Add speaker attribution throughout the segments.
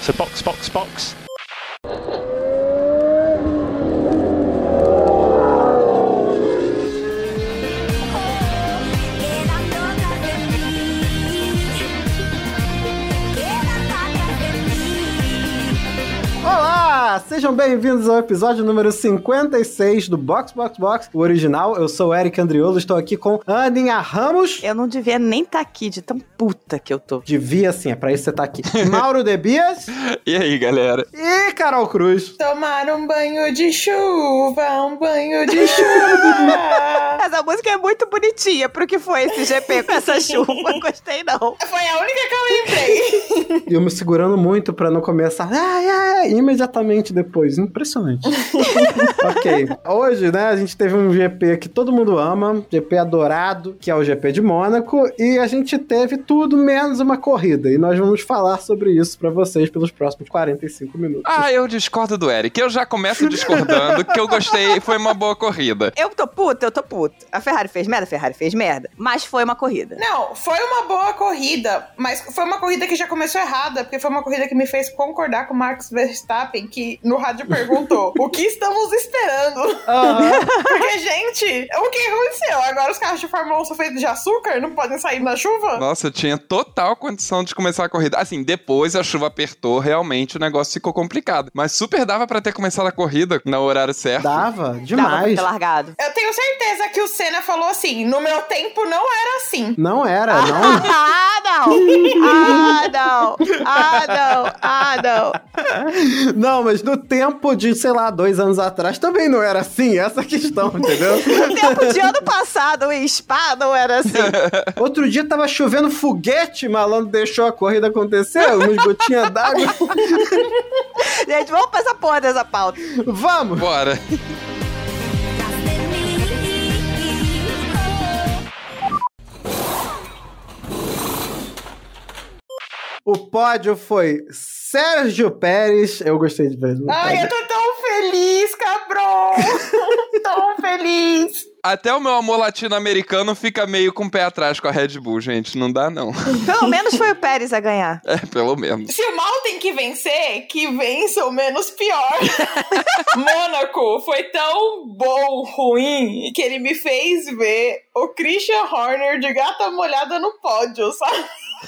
Speaker 1: So box, box, box.
Speaker 2: Bem-vindos ao episódio número 56 do Box Box Box, o original. Eu sou o Eric Andriolo, estou aqui com Aninha Ramos.
Speaker 3: Eu não devia nem estar aqui de tão puta que eu tô.
Speaker 2: Devia sim, é pra isso que você tá aqui. Mauro Debias
Speaker 4: E aí, galera?
Speaker 2: e Carol Cruz.
Speaker 5: Tomar um banho de chuva, um banho de chuva.
Speaker 3: Essa música é muito bonitinha pro que foi esse GP com essa chuva. Não gostei, não.
Speaker 5: Foi a única que eu lembrei.
Speaker 2: E eu me segurando muito pra não começar ai, ai, imediatamente depois. Impressionante. ok. Hoje, né, a gente teve um GP que todo mundo ama, GP adorado, que é o GP de Mônaco, e a gente teve tudo menos uma corrida. E nós vamos falar sobre isso pra vocês pelos próximos 45 minutos.
Speaker 4: Ah, eu discordo do Eric. Eu já começo discordando que eu gostei, foi uma boa corrida.
Speaker 3: Eu tô puta, eu tô puta. A Ferrari fez merda, a Ferrari fez merda. Mas foi uma corrida.
Speaker 5: Não, foi uma boa corrida, mas foi uma corrida que já começou errada, porque foi uma corrida que me fez concordar com o Max Verstappen, que no rádio perguntou: o que estamos esperando?
Speaker 2: Aham.
Speaker 5: Porque, gente, o que aconteceu? Agora os carros de Fórmula 1 são feitos de açúcar? Não podem sair na chuva?
Speaker 4: Nossa, eu tinha total condição de começar a corrida. Assim, depois a chuva apertou, realmente o negócio ficou complicado. Mas super dava pra ter começado a corrida no horário certo.
Speaker 2: Dava
Speaker 3: Dava pra
Speaker 2: demais.
Speaker 3: ter largado.
Speaker 5: Eu tenho certeza que o Senna falou assim: no meu tempo não era assim.
Speaker 2: Não era, não.
Speaker 3: Ah, não! Ah, não! Ah, não! Ah, não!
Speaker 2: Não, mas no tempo de, sei lá, dois anos atrás também não era assim, essa questão, entendeu?
Speaker 3: No tempo de ano passado, em Spa não era assim.
Speaker 2: Outro dia tava chovendo foguete, malandro deixou a corrida acontecer, umas gotinhas d'água.
Speaker 3: Gente, vamos pra essa porra dessa pauta.
Speaker 2: Vamos!
Speaker 4: Bora.
Speaker 2: O pódio foi Sérgio Pérez. Eu gostei de ver.
Speaker 5: Ai, eu tô tão feliz, cabrão! tão feliz!
Speaker 4: Até o meu amor latino-americano fica meio com o pé atrás com a Red Bull, gente. Não dá, não.
Speaker 3: Pelo menos foi o Pérez a ganhar.
Speaker 4: É, pelo menos.
Speaker 5: Se o mal tem que vencer, que vença o menos pior. Mônaco foi tão bom, ruim, que ele me fez ver o Christian Horner de gata molhada no pódio, sabe?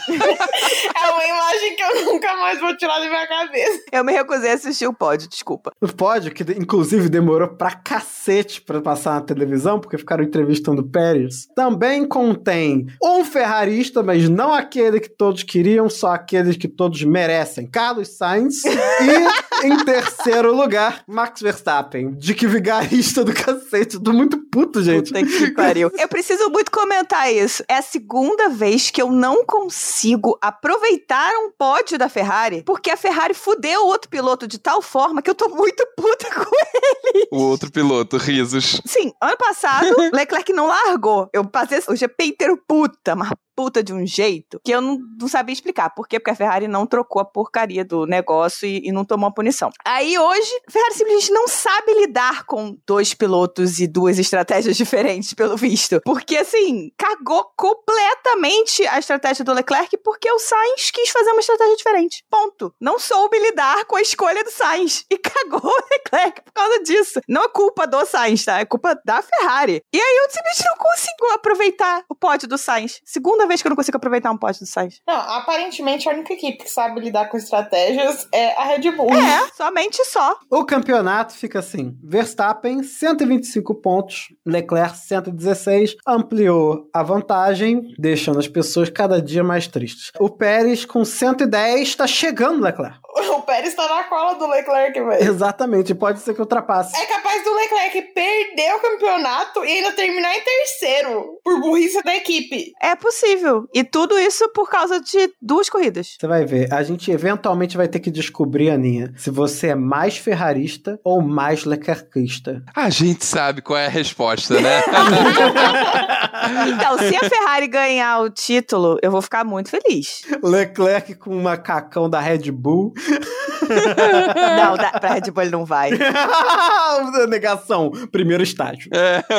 Speaker 5: É uma imagem que eu nunca mais vou tirar da minha cabeça.
Speaker 3: Eu me recusei a assistir o pódio, desculpa.
Speaker 2: O pódio, que inclusive demorou pra cacete pra passar na televisão, porque ficaram entrevistando o Pérez, também contém um ferrarista, mas não aquele que todos queriam, só aqueles que todos merecem. Carlos Sainz. e, em terceiro lugar, Max Verstappen. De que vigarista do cacete. Tô muito puto, gente.
Speaker 3: Puta que pariu. Eu preciso muito comentar isso. É a segunda vez que eu não consigo aproveitar um pódio da Ferrari, porque a Ferrari fudeu o outro piloto de tal forma que eu tô muito puta com ele.
Speaker 4: O outro piloto, risos.
Speaker 3: Sim, ano passado, Leclerc não largou. Eu passei o GP inteiro puta, mas puta de um jeito que eu não, não sabia explicar. Por quê? Porque a Ferrari não trocou a porcaria do negócio e, e não tomou a punição. Aí hoje, a Ferrari simplesmente não sabe lidar com dois pilotos e duas estratégias diferentes, pelo visto. Porque, assim, cagou completamente a estratégia do Leclerc porque o Sainz quis fazer uma estratégia diferente. Ponto. Não soube lidar com a escolha do Sainz e cagou o Leclerc por causa disso. Não é culpa do Sainz, tá? É culpa da Ferrari. E aí eu simplesmente não consigo aproveitar o pódio do Sainz. Segunda vez que eu não consigo aproveitar um pódio do Sainz.
Speaker 5: Não, aparentemente a única equipe que sabe lidar com estratégias é a Red Bull.
Speaker 3: É, somente só.
Speaker 2: O campeonato fica assim: Verstappen, 125 pontos, Leclerc, 116, ampliou a vantagem, deixando as pessoas cada dia mais tristes. O Pérez, com 110, tá chegando, Leclerc.
Speaker 5: O Pérez tá na cola do Leclerc, velho.
Speaker 2: Exatamente, pode ser que ultrapasse.
Speaker 5: É capaz do Leclerc perder o campeonato e ainda terminar em terceiro, por burrice da equipe.
Speaker 3: É possível. E tudo isso por causa de duas corridas.
Speaker 2: Você vai ver, a gente eventualmente vai ter que descobrir, Aninha, se você é mais ferrarista ou mais leclercista.
Speaker 4: A gente sabe qual é a resposta, né?
Speaker 3: Então, se a Ferrari ganhar o título, eu vou ficar muito feliz.
Speaker 2: Leclerc com um macacão da Red Bull.
Speaker 3: Não, dá, pra Red Bull ele não vai.
Speaker 2: Negação, primeiro estágio.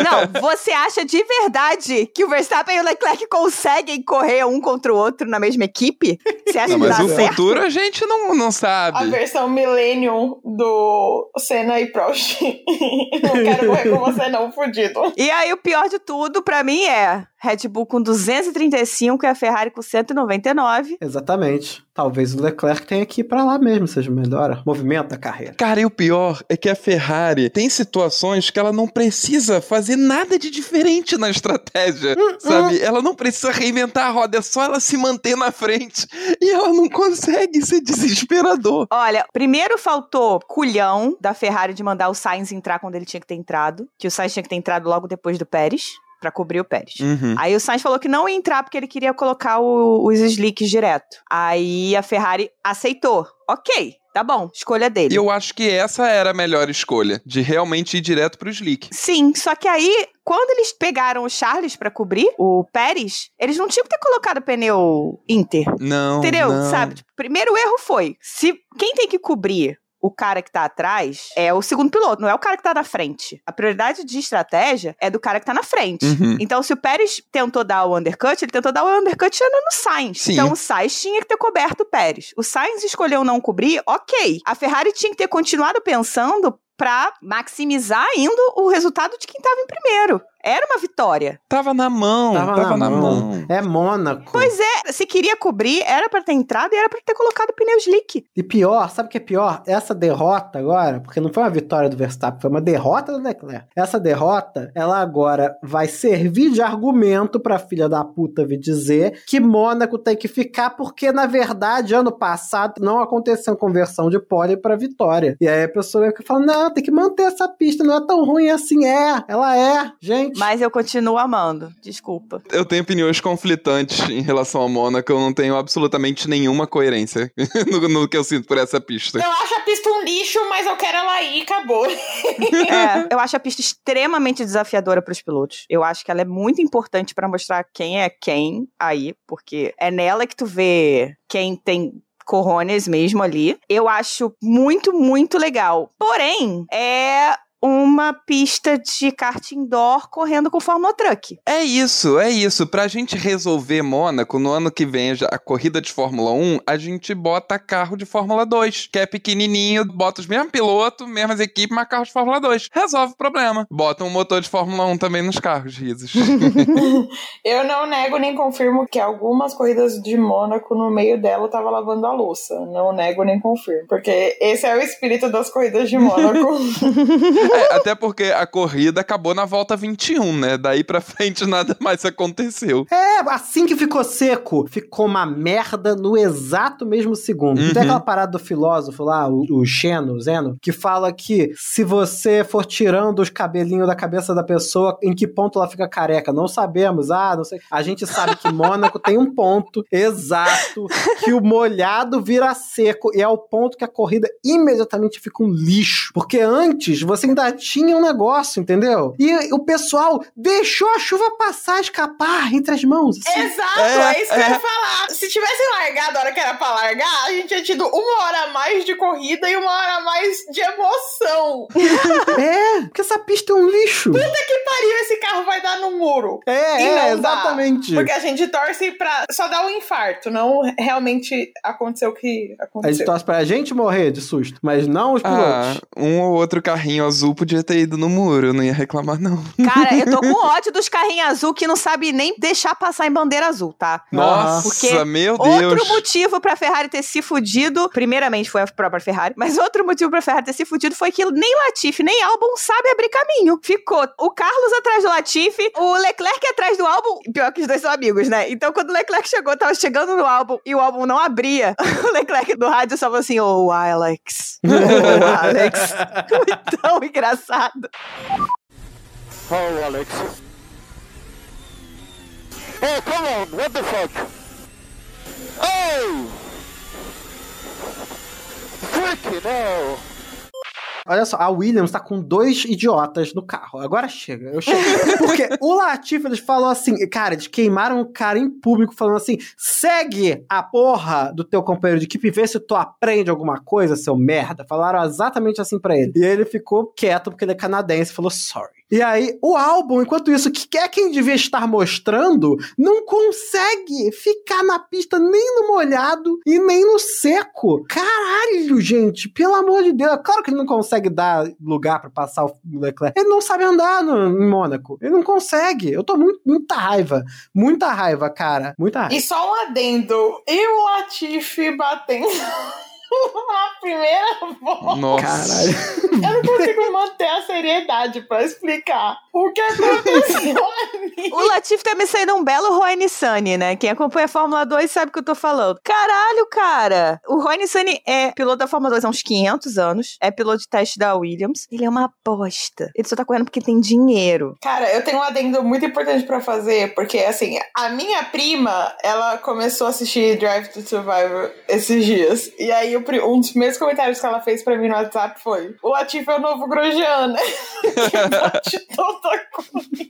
Speaker 3: Não, você acha de verdade que o Verstappen e o Leclerc conseguem correr um contra o outro na mesma equipe? Você acha
Speaker 4: Não,
Speaker 3: que
Speaker 4: mas
Speaker 3: dá
Speaker 4: o
Speaker 3: certo?
Speaker 4: futuro a gente não, não
Speaker 5: A
Speaker 4: sabe.
Speaker 5: versão Millennium do Senna e Prost. não quero correr com você não, fudido.
Speaker 3: E aí, o pior de tudo, pra mim, é Red Bull com 235 e a Ferrari com 199.
Speaker 2: Exatamente. Talvez o Leclerc tenha que ir pra lá mesmo, seja melhor. Movimento da carreira.
Speaker 4: Cara, e o pior é que a Ferrari tem situações que ela não precisa fazer nada de diferente na estratégia, sabe? Ela não precisa reinventar a roda, é só ela se manter na frente. E ela não consegue, isso é desesperador.
Speaker 3: Olha, primeiro faltou culhão da Ferrari de mandar o Sainz entrar quando ele tinha que ter entrado, que o Sainz tinha que ter entrado logo depois do Pérez. Pra cobrir o Pérez.
Speaker 4: Uhum.
Speaker 3: Aí o Sainz falou que não ia entrar porque ele queria colocar o- os slicks direto. Aí a Ferrari aceitou. Ok, tá bom, escolha dele.
Speaker 4: Eu acho que essa era a melhor escolha, de realmente ir direto pro slick.
Speaker 3: Sim, só que aí, quando eles pegaram o Charles pra cobrir o Pérez, eles não tinham que ter colocado pneu Inter.
Speaker 4: Não.
Speaker 3: Entendeu?
Speaker 4: não.
Speaker 3: Sabe? Tipo, primeiro erro foi: se quem tem que cobrir o cara que tá atrás é o segundo piloto, não é o cara que tá na frente. A prioridade de estratégia é do cara que tá na frente.
Speaker 4: Uhum.
Speaker 3: Então, se o Pérez tentou dar o undercut, ele tentou dar o undercut no Sainz.
Speaker 4: Sim.
Speaker 3: Então, o Sainz tinha que ter coberto o Pérez. O Sainz escolheu não cobrir, ok. A Ferrari tinha que ter continuado pensando pra maximizar ainda o resultado de quem tava em primeiro. Era uma vitória.
Speaker 4: Tava na mão, tava, na, mão.
Speaker 2: É Mônaco.
Speaker 3: Pois é, se queria cobrir, era pra ter entrado e era pra ter colocado pneu slick.
Speaker 2: E pior, sabe o que é pior? Essa derrota agora, porque não foi uma vitória do Verstappen, foi uma derrota do Leclerc. Essa derrota, ela agora vai servir de argumento pra filha da puta vir dizer que Mônaco tem que ficar, porque na verdade, ano passado, não aconteceu conversão de pole pra vitória. E aí a pessoa fala: não, tem que manter essa pista, não é tão ruim assim. É, ela é, gente.
Speaker 3: Mas eu continuo amando. Desculpa.
Speaker 4: Eu tenho opiniões conflitantes em relação a Mônaco, eu não tenho absolutamente nenhuma coerência no, no que eu sinto por essa pista.
Speaker 5: Eu acho a pista um lixo, mas eu quero ela aí, acabou.
Speaker 3: É, eu acho a pista extremamente desafiadora para os pilotos. Eu acho que ela é muito importante para mostrar quem é quem aí, porque é nela que tu vê quem tem corrones mesmo ali. Eu acho muito, muito legal. Porém, é uma pista de kart indoor correndo com Fórmula Truck.
Speaker 4: É isso, é isso. Pra gente resolver Mônaco, no ano que vem a corrida de Fórmula 1, a gente bota carro de Fórmula 2, que é pequenininho, bota os mesmos pilotos, mesmas equipes, mas carro de Fórmula 2. Resolve o problema. Bota um motor de Fórmula 1 também nos carros, risos.
Speaker 5: Eu não nego nem confirmo que algumas corridas de Mônaco, no meio dela, eu tava lavando a louça. Não nego nem confirmo. Porque esse é o espírito das corridas de Mônaco.
Speaker 4: É, até porque a corrida acabou na volta 21, né? Daí pra frente nada mais aconteceu.
Speaker 2: É, assim que ficou seco, ficou uma merda no exato mesmo segundo.
Speaker 4: Uhum.
Speaker 2: Tem aquela parada do filósofo lá, o, o Xeno, o Zeno, que fala que se você for tirando os cabelinhos da cabeça da pessoa, em que ponto ela fica careca? Não sabemos. Ah, não sei. A gente sabe que Mônaco tem um ponto exato que o molhado vira seco e é o ponto que a corrida imediatamente fica um lixo. Porque antes você ainda tinha um negócio, entendeu? E o pessoal deixou a chuva passar, escapar entre as mãos. assim.
Speaker 5: Exato,
Speaker 4: É,
Speaker 5: é, isso que eu
Speaker 4: é.
Speaker 5: ia falar. Se tivessem largado a hora que era pra largar, a gente tinha tido uma hora a mais de corrida e uma hora a mais de emoção.
Speaker 2: É, porque essa pista é um lixo.
Speaker 5: Puta que pariu, esse carro vai dar no muro.
Speaker 2: É,
Speaker 5: E
Speaker 2: é,
Speaker 5: não dá,
Speaker 2: exatamente.
Speaker 5: Porque a gente torce pra só dar um infarto, não realmente aconteceu o que
Speaker 2: A gente
Speaker 5: aconteceu.
Speaker 2: torce pra gente morrer de susto, mas não os
Speaker 4: Ah,
Speaker 2: pilotos.
Speaker 4: um ou outro carrinho azul podia ter ido no muro, eu não ia reclamar, não.
Speaker 3: Cara, eu tô com ódio dos carrinhos azul que não sabe nem deixar passar em bandeira azul, tá?
Speaker 4: Nossa,
Speaker 3: Porque
Speaker 4: meu Deus.
Speaker 3: Outro motivo pra Ferrari ter se fudido, primeiramente foi a própria Ferrari, mas outro motivo pra Ferrari ter se fudido foi que nem Latifi, nem Albon sabe abrir caminho. Ficou o Carlos atrás do Latifi, o Leclerc atrás do Albon, pior que os dois são amigos, né? Então quando o Leclerc chegou, tava chegando no Albon e o Albon não abria, o Leclerc do rádio só falou assim, oh, Alex, oh, Alex. Tão engraçado.
Speaker 1: Oh, Alex. Oh, come on, what the fuck? Oh! Freaking hell!
Speaker 2: Olha só, a Williams tá com dois idiotas no carro. Agora chega, eu chego. Porque o Latifi, eles falou assim, cara, eles queimaram o cara em público falando assim, segue a porra do teu companheiro de equipe e vê se tu aprende alguma coisa, seu merda. Falaram exatamente assim pra ele. E ele ficou quieto porque ele é canadense e falou sorry. E aí, o álbum, enquanto isso, que é quem devia estar mostrando, não consegue ficar na pista nem no molhado e nem no seco. Caralho, gente, pelo amor de Deus. Claro que ele não consegue dar lugar para passar o Leclerc. Ele não sabe andar no, em Mônaco. Ele não consegue. Eu tô muito, muita raiva. Muita raiva, cara. Muita raiva.
Speaker 5: E só um adendo. E o Latifi batendo. A primeira volta.
Speaker 4: Nossa.
Speaker 2: Caralho.
Speaker 5: Eu não consigo manter a seriedade pra explicar o que aconteceu ali.
Speaker 3: O Latif tá me saindo um belo Roy Nissany, né? Quem acompanha a Fórmula 2 sabe o que eu tô falando. Caralho, cara! O Roy Nissany é piloto da Fórmula 2 há uns 500 anos, é piloto de teste da Williams. Ele é uma aposta. Ele só tá correndo porque tem dinheiro.
Speaker 5: Cara, eu tenho um adendo muito importante pra fazer, porque assim, a minha prima, ela começou a assistir Drive to Survive esses dias. E aí um dos primeiros comentários que ela fez pra mim no WhatsApp foi: O Latif é o novo Grosjean, né? que bate toda coisa.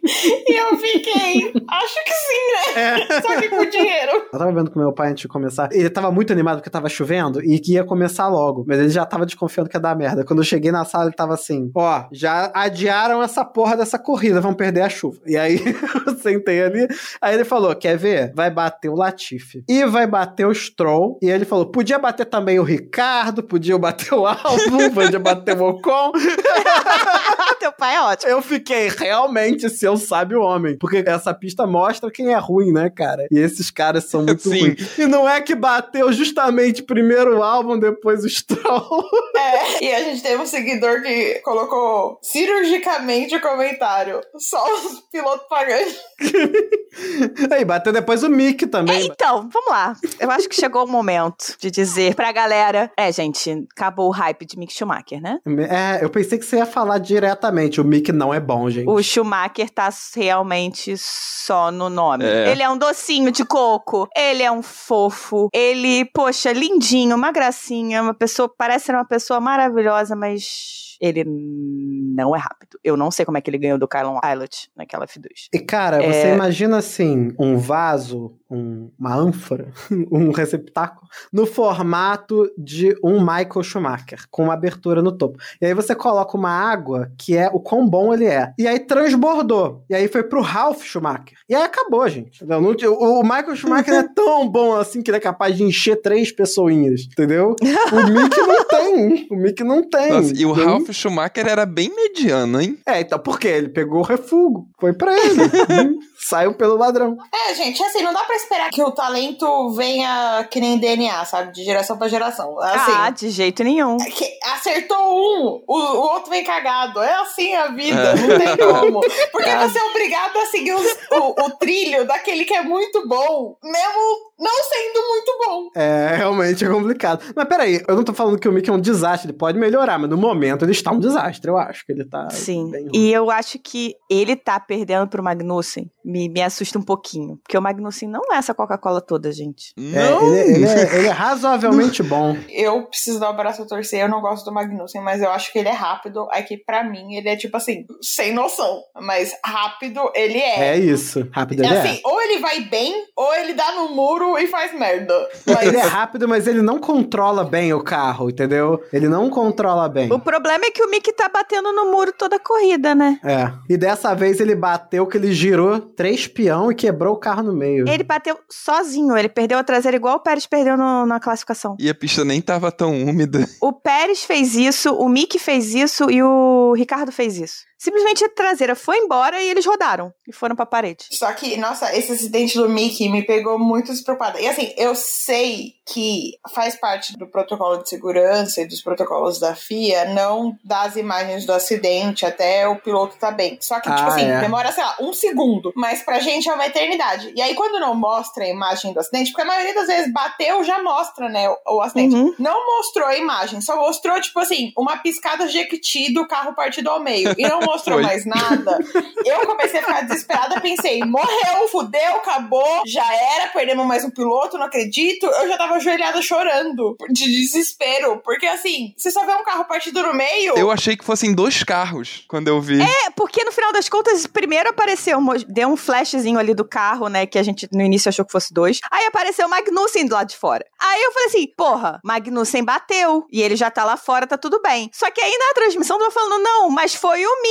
Speaker 5: E eu fiquei, acho que sim, né? Só que com dinheiro.
Speaker 2: Eu tava vendo com meu pai antes de começar. Ele tava muito animado porque tava chovendo e que ia começar logo. Mas ele já tava desconfiando que ia dar merda. Quando eu cheguei na sala, ele tava assim: Ó, já adiaram essa porra dessa corrida, vão perder a chuva. E aí eu sentei ali. Aí ele falou: Quer ver? Vai bater o Latifi. E vai bater o Stroll. E ele falou: Podia bater também o Ricardo, podia bater o Albon, podia bater o Ocon.
Speaker 3: Teu pai é ótimo.
Speaker 2: Eu fiquei, realmente, se eu sabe o homem. Porque essa pista mostra quem é ruim, né, cara? E esses caras são muito
Speaker 4: Sim.
Speaker 2: ruins. E não é que bateu justamente primeiro o álbum, depois o Stroll.
Speaker 5: É, e a gente teve um seguidor que colocou cirurgicamente o comentário: só os pilotos pagantes.
Speaker 2: Aí, bateu depois o Mick também.
Speaker 3: Então, vamos lá. Eu acho que chegou o momento de dizer pra galera: é, gente, acabou o hype de Mick Schumacher, né?
Speaker 2: É, eu pensei que você ia falar diretamente. O Mick não é bom, gente.
Speaker 3: O Schumacher tá realmente só no nome.
Speaker 4: É.
Speaker 3: Ele é um docinho de coco, ele é um fofo, ele, poxa, lindinho, uma gracinha, uma pessoa, parece ser uma pessoa maravilhosa, mas ele não é rápido. Eu não sei como é que ele ganhou do Kylon Pilot naquela F2.
Speaker 2: E, cara,
Speaker 3: É.
Speaker 2: você imagina assim, um vaso, um- uma ânfora, um receptáculo, no formato de um Michael Schumacher, com uma abertura no topo. E aí você coloca uma água, que é o quão bom ele é. E aí transbordou. E aí foi pro Ralph Schumacher. E aí acabou, gente. Não, não- o, o Michael Schumacher é tão bom assim que ele é capaz de encher três pessoinhas, entendeu? O Mick não tem. O Mick não tem.
Speaker 4: Nossa, e o
Speaker 2: Então,
Speaker 4: Ralph Schumacher era bem mediano, hein?
Speaker 2: É, então por quê? Ele pegou o refúgio. Foi pra ele. Saiu pelo ladrão.
Speaker 5: É, gente, assim, não dá pra esperar que o talento venha que nem DNA, sabe? De geração pra geração. Assim,
Speaker 3: ah, de jeito nenhum.
Speaker 5: que acertou um, o, o outro vem cagado. É assim a vida,
Speaker 4: É.
Speaker 5: não tem como. Porque você é obrigado a seguir os- o, o trilho daquele que é muito bom, mesmo não sendo muito bom.
Speaker 2: É, realmente é complicado. Mas peraí, eu não tô falando que o Mickey é um desastre, ele pode melhorar, mas no momento ele está um desastre, eu acho que ele tá
Speaker 3: Sim.
Speaker 2: bem ruim.
Speaker 3: E eu acho que ele tá perdendo pro Magnussen. Me, me assusta um pouquinho. Porque o Magnussen não é essa Coca-Cola toda, gente.
Speaker 2: É,
Speaker 4: Não!
Speaker 2: ele, ele é, ele é razoavelmente bom.
Speaker 5: Eu preciso dar o braço a torcer, eu não gosto do Magnussen, mas eu acho que ele é rápido. É que pra mim ele é tipo assim, sem noção. Mas rápido ele é.
Speaker 2: É isso. Rápido
Speaker 5: É
Speaker 2: ele é.
Speaker 5: assim, ou ele vai bem, ou ele dá no muro e faz merda. Mas
Speaker 2: Ele é rápido, mas ele não controla bem o carro, entendeu? Ele não controla bem.
Speaker 3: O problema é que o Mick tá batendo no muro toda a corrida, né?
Speaker 2: É. E dessa vez ele bateu que ele girou três peão e quebrou o carro no meio.
Speaker 3: Ele bateu sozinho, ele perdeu a traseira igual o Pérez perdeu no- na classificação.
Speaker 4: E a pista nem tava tão úmida.
Speaker 3: O Pérez fez isso, o Mick fez isso e o Ricardo fez isso. Simplesmente a traseira foi embora e eles rodaram e foram pra parede.
Speaker 5: Só que, nossa, esse acidente do Mickey me pegou muito despreocupada. E assim, eu sei que faz parte do protocolo de segurança e dos protocolos da FIA não dar as imagens do acidente até o piloto tá bem. Só que, tipo
Speaker 2: Ah,
Speaker 5: assim,
Speaker 2: é.
Speaker 5: demora, sei lá, um segundo. Mas pra gente é uma eternidade. E aí, quando não mostra a imagem do acidente, porque a maioria das vezes bateu, já mostra, né, o, o acidente.
Speaker 3: Uhum.
Speaker 5: Não mostrou a imagem, só mostrou, tipo assim, uma piscada de Jequiti do carro partido ao meio. E não mostrou
Speaker 4: Foi.
Speaker 5: mais nada, eu comecei a ficar desesperada, pensei, morreu, fudeu, acabou, já era, perdemos mais um piloto, não acredito. Eu já tava ajoelhada chorando de desespero, porque assim, você só vê um carro partido no meio.
Speaker 4: Eu achei que fossem dois carros quando eu vi.
Speaker 3: É, porque no final das contas, primeiro apareceu, deu um flashzinho ali do carro, né? Que a gente no início achou que fosse dois. Aí apareceu o Magnussen do lado de fora. Aí eu falei assim, porra, Magnussen bateu. E ele já tá lá fora, tá tudo bem. Só que aí na transmissão tava falando, não, mas foi o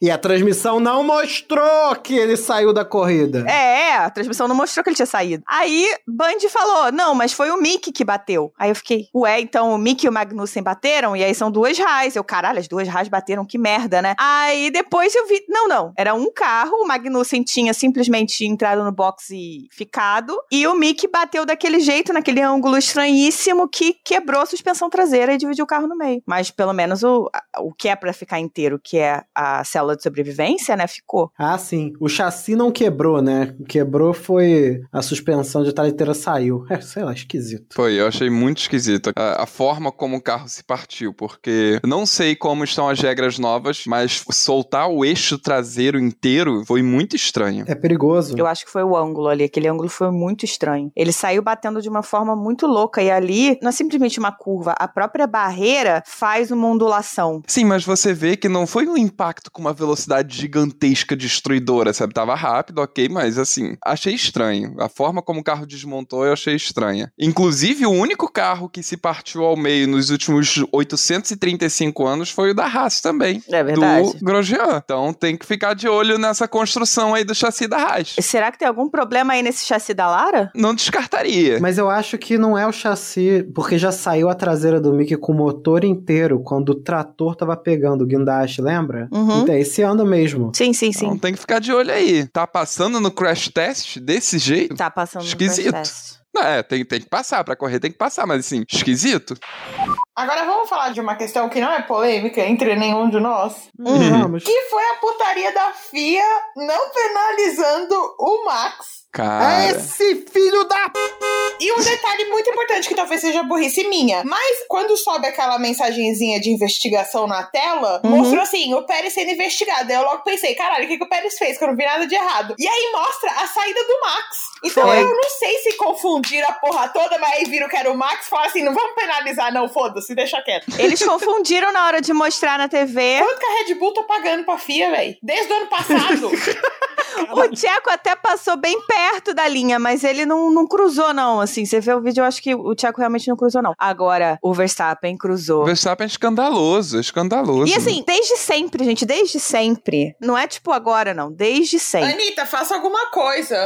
Speaker 2: E a transmissão não mostrou que ele saiu da corrida.
Speaker 3: É, a transmissão não mostrou que ele tinha saído. Aí, Band falou, não, mas foi o Mickey que bateu. Aí eu fiquei, ué, então o Mickey e o Magnussen bateram? E aí são duas Haas. Eu, caralho, as duas Haas bateram, que merda, né? Aí depois eu vi, não, não, era um carro, o Magnussen tinha simplesmente entrado no box e ficado, e o Mickey bateu daquele jeito, naquele ângulo estranhíssimo, que quebrou a suspensão traseira e dividiu o carro no meio. Mas pelo menos o, o que é pra ficar inteiro, que é a célula de sobrevivência, né, ficou.
Speaker 2: Ah, sim. O chassi não quebrou, né? Quebrou foi a suspensão de inteira saiu. É, sei lá, esquisito.
Speaker 4: Foi, eu achei muito esquisito a, a forma como o carro se partiu, porque eu não sei como estão as regras novas, mas soltar o eixo traseiro inteiro foi muito estranho.
Speaker 2: É perigoso.
Speaker 3: Eu acho que foi o ângulo ali. Aquele ângulo foi muito estranho. Ele saiu batendo de uma forma muito louca. E ali, não é simplesmente uma curva. A própria barreira faz uma ondulação.
Speaker 4: Sim, mas você vê que não foi um impacto com uma velocidade gigantesca destruidora, sabe? Tava rápido, ok, mas assim, achei estranho. A forma como o carro desmontou eu achei estranha. Inclusive, o único carro que se partiu ao meio nos últimos 835 anos foi o da Haas também.
Speaker 3: É verdade.
Speaker 4: Do Grosjean. Então tem que ficar de olho nessa construção aí do chassi da Haas.
Speaker 3: Será que tem algum problema aí nesse chassi da Lara?
Speaker 4: Não descartaria.
Speaker 2: Mas eu acho que não é o chassi, porque já saiu a traseira do Mickey com o motor inteiro quando o trator tava pegando o guindaste, lembra?
Speaker 3: Uhum.
Speaker 2: Então, esse ano mesmo.
Speaker 3: Sim, sim, sim.
Speaker 4: Então tem que ficar de olho aí. Tá passando no crash test desse jeito?
Speaker 3: Tá passando no
Speaker 4: Esquisito.
Speaker 3: crash test.
Speaker 4: Não, é, tem, tem que passar. Pra correr tem que passar, mas assim, esquisito.
Speaker 5: Agora vamos falar de uma questão que não é polêmica entre nenhum de nós.
Speaker 2: Hum, Vamos.
Speaker 5: Que foi a putaria da FIA não penalizando o Max.
Speaker 4: Cara.
Speaker 2: Esse filho da.
Speaker 5: E um detalhe muito importante que talvez seja burrice minha, mas quando sobe aquela mensagenzinha de investigação na tela,
Speaker 3: Uhum.
Speaker 5: mostrou assim, o Pérez sendo investigado. Aí eu logo pensei, caralho, o que, que o Pérez fez? Que eu não vi nada de errado. E aí mostra a saída do Max. Então
Speaker 3: Foi.
Speaker 5: eu não sei se confundiram a porra toda, mas aí viram que era o Max e falaram assim, não vamos penalizar não, foda-se, deixa quieto.
Speaker 3: Eles confundiram na hora de mostrar na TV.
Speaker 5: Quanto que a Red Bull tá pagando pra FIA, velho? Desde o ano passado.
Speaker 3: O Tcheco até passou bem perto da linha, mas ele não, não cruzou, não. Assim, você vê o vídeo, eu acho que o Tcheco realmente não cruzou, não. Agora, o Verstappen cruzou.
Speaker 4: O Verstappen é escandaloso, é escandaloso.
Speaker 3: E assim, desde sempre, gente, desde sempre. Não é tipo agora, não. Desde sempre.
Speaker 5: Anitta, faça alguma coisa.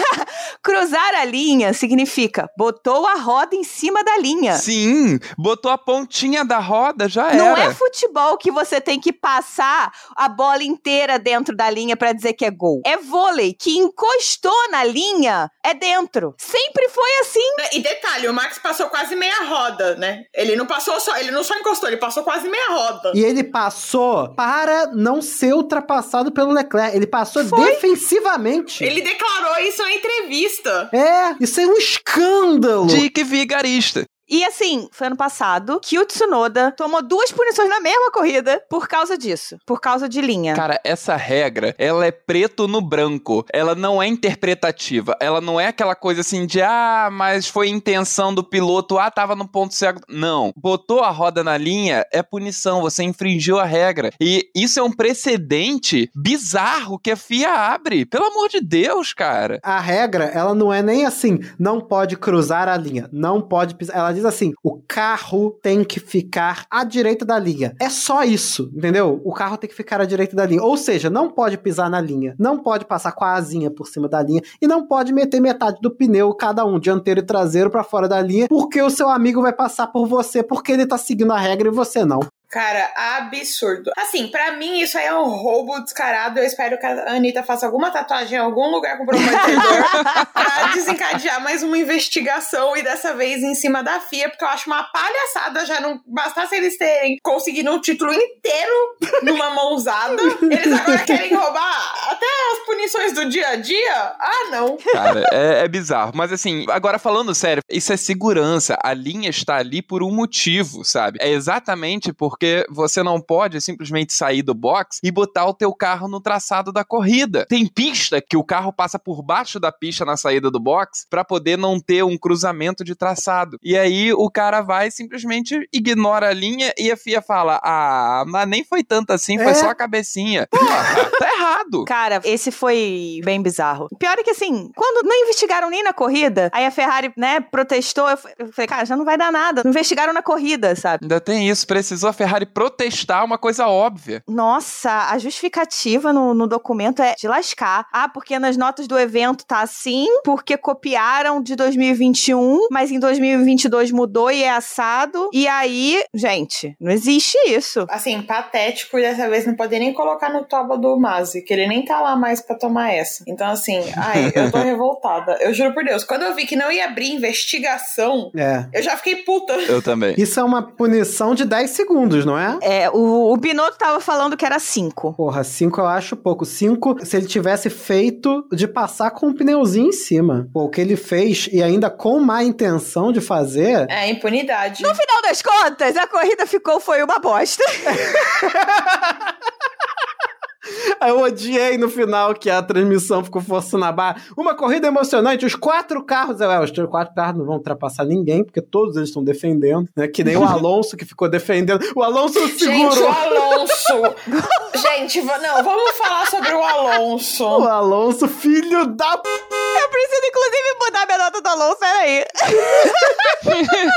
Speaker 3: Cruzar a linha significa botou a roda em cima da linha.
Speaker 4: Sim, botou a pontinha da roda, já
Speaker 3: Não
Speaker 4: era.
Speaker 3: é futebol que você tem que passar a bola inteira dentro da linha pra dizer que é gol. É vôlei que encostou na linha, é dentro. Sempre foi assim.
Speaker 5: E detalhe, o Max passou quase meia roda, né? Ele não passou só, ele não só encostou, ele passou quase meia roda.
Speaker 2: E ele passou para não ser ultrapassado pelo Leclerc. Ele passou defensivamente.
Speaker 5: Ele declarou isso na entrevista.
Speaker 2: É, isso é um escândalo.
Speaker 4: Dick vigarista.
Speaker 3: E assim, foi ano passado que o Tsunoda tomou duas punições na mesma corrida por causa disso. Por causa de linha.
Speaker 4: Cara, essa regra, ela é preto no branco. Ela não é interpretativa. Ela não é aquela coisa assim de, ah, mas foi intenção do piloto, ah, tava no ponto cego. Não. Botou a roda na linha, é punição. Você infringiu a regra. E isso é um precedente bizarro que a FIA abre. Pelo amor de Deus, cara.
Speaker 2: A regra, ela não é nem assim, não pode cruzar a linha, não pode pisar. Ela diz assim, o carro tem que ficar à direita da linha. É só isso, entendeu? O carro tem que ficar à direita da linha. Ou seja, não pode pisar na linha, não pode passar com a asinha por cima da linha e não pode meter metade do pneu, cada um, dianteiro e traseiro, pra fora da linha, porque o seu amigo vai passar por você, porque ele tá seguindo a regra e você não.
Speaker 5: Cara, absurdo. Assim, pra mim isso aí é um roubo descarado. Eu espero que a Anitta faça alguma tatuagem em algum lugar comprometedor pra desencadear mais uma investigação e dessa vez em cima da FIA, porque eu acho uma palhaçada. Já não bastasse eles terem conseguido um título inteiro numa mãozada. Eles agora querem roubar até as punições do dia a dia? Ah, não.
Speaker 4: Cara, é, é bizarro. Mas assim, agora falando sério, isso é segurança. A linha está ali por um motivo, sabe? É exatamente porque porque você não pode simplesmente sair do box e botar o teu carro no traçado da corrida. Tem pista que o carro passa por baixo da pista na saída do box para poder não ter um cruzamento de traçado. E aí o cara vai simplesmente ignora a linha e a FIA fala: "Ah, mas nem foi tanto assim, foi
Speaker 2: É.
Speaker 4: só a cabecinha". Porra, tá errado.
Speaker 3: Cara, esse foi bem bizarro. Pior é que, assim, quando não investigaram nem na corrida, aí a Ferrari, né, protestou. Eu falei, cara, já não vai dar nada. Não investigaram na corrida, sabe?
Speaker 4: Ainda tem isso, precisou a Ferrari protestar uma coisa óbvia.
Speaker 3: Nossa, a justificativa no, no documento é de lascar. Ah, porque nas notas do evento tá assim, porque copiaram de 2021, mas em 2022 mudou e é assado. E aí, gente, não existe isso.
Speaker 5: Assim, patético e dessa vez não poder nem colocar no toba do Mazi, que ele nem tá lá mais pra tomar essa. Então, assim, ai, eu tô revoltada. Eu juro por Deus, quando eu vi que não ia abrir investigação,
Speaker 2: É.
Speaker 5: eu já fiquei puta.
Speaker 4: Eu também.
Speaker 2: Isso é uma punição de 10 segundos, não é?
Speaker 3: É, o, o Binotto tava falando que era 5.
Speaker 2: Porra, 5 eu acho pouco. 5, se ele tivesse feito de passar com um pneuzinho em cima. Pô, o que ele fez, e ainda com má intenção de fazer,
Speaker 5: É, impunidade.
Speaker 3: No final das contas, a corrida ficou, foi uma bosta.
Speaker 2: Eu odiei no final que a transmissão ficou forçando a barra. Uma corrida emocionante, os quatro carros, é, os quatro carros não vão ultrapassar ninguém, porque todos eles estão defendendo, né? Que nem o Alonso que ficou defendendo. O Alonso
Speaker 5: Gente,
Speaker 2: segurou.
Speaker 5: o Alonso. Gente, não, vamos falar sobre o Alonso.
Speaker 2: O Alonso, filho da. p-
Speaker 3: Eu preciso, inclusive, mudar minha nota do Alonso, peraí.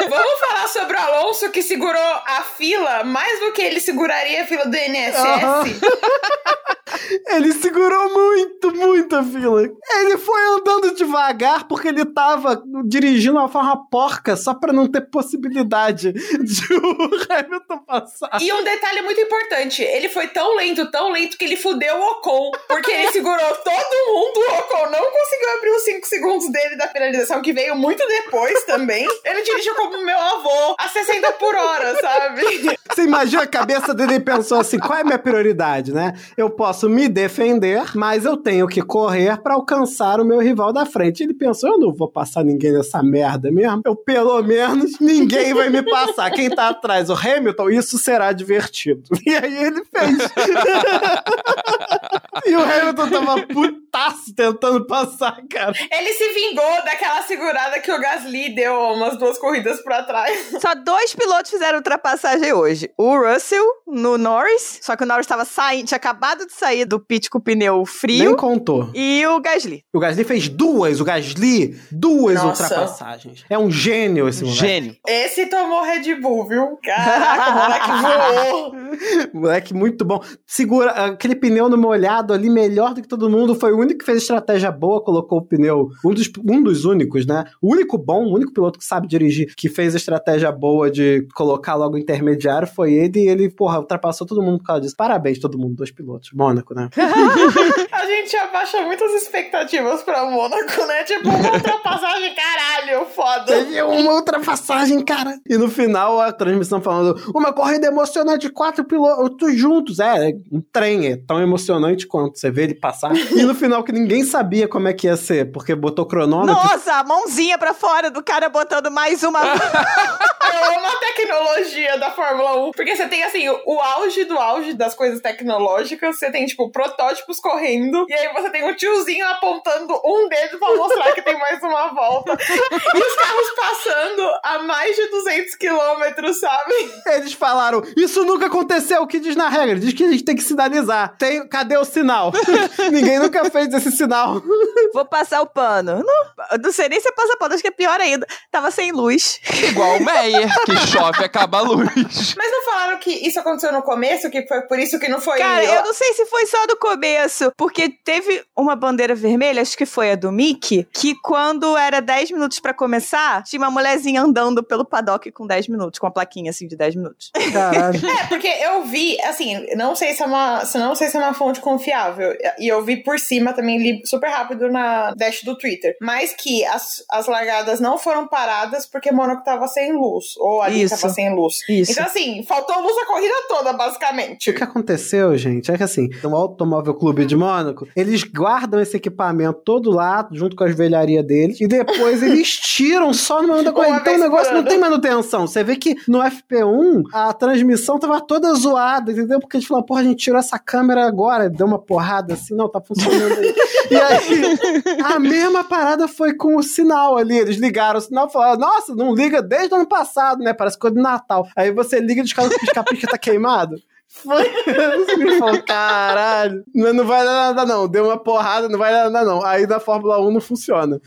Speaker 5: Vamos falar sobre o Alonso que segurou a fila mais do que ele seguraria a fila do INSS?
Speaker 2: Ele segurou muito, muito a fila. Ele foi andando devagar porque ele tava dirigindo uma forma porca só pra não ter possibilidade de o Hamilton passar.
Speaker 5: E um detalhe muito importante, ele foi tão lento, tão lento que ele fudeu o Ocon, porque ele segurou todo mundo, o Ocon não conseguiu abrir os 5 segundos dele da finalização, que veio muito depois também. Ele dirigiu como meu avô, a 60 por hora, sabe?
Speaker 2: Você imagina a cabeça dele e pensou assim: qual é a minha prioridade, né? Eu posso me defender, mas eu tenho que correr pra alcançar o meu rival da frente. Ele pensou: eu não vou passar ninguém nessa merda mesmo. Eu, pelo menos, ninguém vai me passar. Quem tá atrás? O Hamilton, isso será divertido. E aí ele fez. e o Hamilton tava putaço tentando passar, cara.
Speaker 5: Ele se vingou daquela segurada que o Gasly deu umas duas corridas pra trás.
Speaker 3: Só dois pilotos fizeram ultrapassagem hoje. O Russell no Norris, só que o Norris tava saindo, tinha acabado de sair do pit com o pneu
Speaker 2: Nem
Speaker 3: frio.
Speaker 2: contou.
Speaker 3: E o Gasly.
Speaker 2: O Gasly fez duas, o Gasly, duas
Speaker 5: Nossa.
Speaker 2: ultrapassagens. É um gênio esse moleque.
Speaker 4: Gênio.
Speaker 5: Esse tomou Red Bull, viu? Caraca, o moleque voou.
Speaker 2: Moleque, muito bom. Segura aquele pneu no molhado ali, melhor do que todo mundo. Foi o único que fez estratégia boa, colocou o pneu. Um dos, um dos únicos, né? O único bom, o único piloto que sabe dirigir, que fez a estratégia boa de colocar logo o intermediário foi ele. E ele, porra, ultrapassou todo mundo por causa disso. Parabéns, todo mundo, dois pilotos. Mônaco, né?
Speaker 5: A gente abaixa muitas expectativas pra Mônaco, né? Tipo, uma ultrapassagem, caralho, foda.
Speaker 2: Teve uma ultrapassagem, cara. E no final, a transmissão falando: uma corrida emocionante, quatro pilotos juntos. É, é um trem, é tão emocionante quanto você vê ele passar. E no final, que ninguém sabia como é que ia ser, porque botou cronômetro.
Speaker 3: Nossa, a mãozinha pra fora do cara botando mais uma.
Speaker 5: Eu amo a tecnologia da Fórmula 1. Porque você tem, assim, o auge do auge das coisas tecnológicas. Você tem, tipo, protótipos correndo. E aí você tem um tiozinho apontando um dedo pra mostrar que tem mais uma volta. E os carros passando a mais de 200 quilômetros, sabe?
Speaker 2: Eles falaram: Isso nunca aconteceu. O que diz na regra? Diz que a gente tem que sinalizar. Tem, cadê o sinal? ninguém nunca fez esse sinal.
Speaker 3: Vou passar o pano. Não, não sei nem se passa pano, acho que é pior ainda. Tava sem luz.
Speaker 4: Igual o Meyer, que chove e acaba a luz.
Speaker 5: Mas não falaram que isso aconteceu no começo? Que foi por isso que não foi...
Speaker 3: Cara, eu não sei se foi só do começo, porque teve uma bandeira vermelha, acho que foi a do Mickey, que quando era 10 minutos pra começar, tinha uma mulherzinha andando pelo paddock com 10 minutos, com a plaquinha assim de 10 minutos.
Speaker 2: Caralho.
Speaker 5: É, porque eu vi, assim, não sei se é uma, se não sei se é uma fonte confiável, e eu vi por cima também, li super rápido na dash do Twitter, mas que as, as largadas não foram paradas porque Mônaco tava sem luz, ou ali
Speaker 3: Isso.
Speaker 5: tava sem luz.
Speaker 3: Isso.
Speaker 5: Então, assim, faltou luz luz a corrida toda, basicamente.
Speaker 2: O que aconteceu, gente, é que assim, no Automóvel Clube de Mônaco, eles guardam esse equipamento todo lá, junto com as velharias deles, e depois eles tiram só no momento da corrida. Então o negócio não tem manutenção. Você vê que no FP1 a transmissão tava toda zoada, entendeu? Porque eles falaram, porra, a gente tirou essa câmera agora, deu uma porrada assim, não, tá funcionando aí. e aí, a mesma parada foi com o sinal ali. Eles ligaram o sinal e falaram, nossa, não liga desde o ano passado, né? Parece coisa de Natal. Aí você liga e os caras pisca-pisca tá queimado. Foi. Ele falou, caralho. Não, não vai dar nada, não. Deu uma porrada, não vai dar nada, não. Aí na Fórmula 1 não funciona.